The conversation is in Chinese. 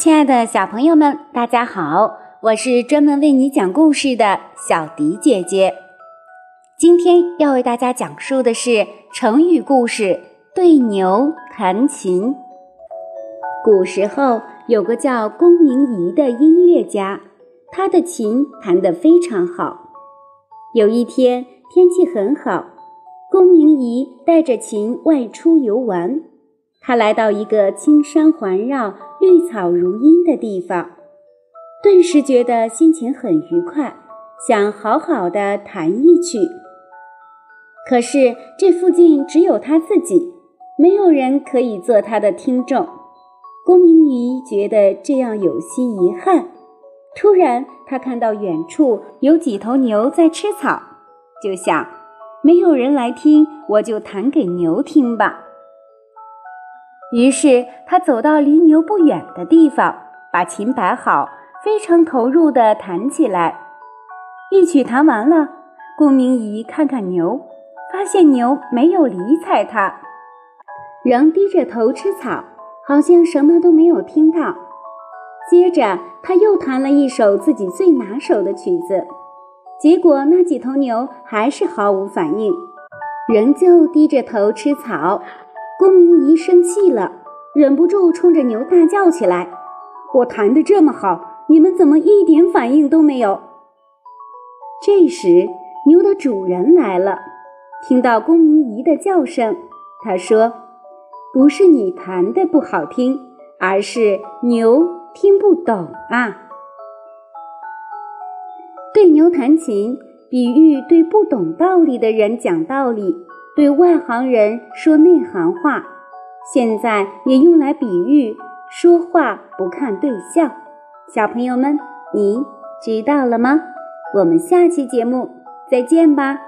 亲爱的小朋友们，大家好！我是专门为你讲故事的小迪姐姐。今天要为大家讲述的是成语故事“对牛弹琴”。古时候有个叫龚明仪的音乐家，他的琴弹得非常好。有一天天气很好，龚明仪带着琴外出游玩。他来到一个青山环绕、绿草如茵的地方，顿时觉得心情很愉快，想好好的弹一曲。可是这附近只有他自己，没有人可以做他的听众。龚明仪觉得这样有些遗憾。突然，他看到远处有几头牛在吃草，就想：没有人来听，我就弹给牛听吧。于是他走到离牛不远的地方，把琴摆好，非常投入地弹起来。一曲弹完了，顾明仪看看牛，发现牛没有理睬他，仍低着头吃草，好像什么都没有听到。接着他又弹了一首自己最拿手的曲子，结果那几头牛还是毫无反应，仍旧低着头吃草。龚明仪生气了，忍不住冲着牛大叫起来：“我弹得这么好，你们怎么一点反应都没有？”这时，牛的主人来了，听到龚明仪的叫声，他说：“不是你弹的不好听，而是牛听不懂啊。”对牛弹琴，比喻对不懂道理的人讲道理。对外行人说内行话，现在也用来比喻说话不看对象。小朋友们，你知道了吗？我们下期节目再见吧。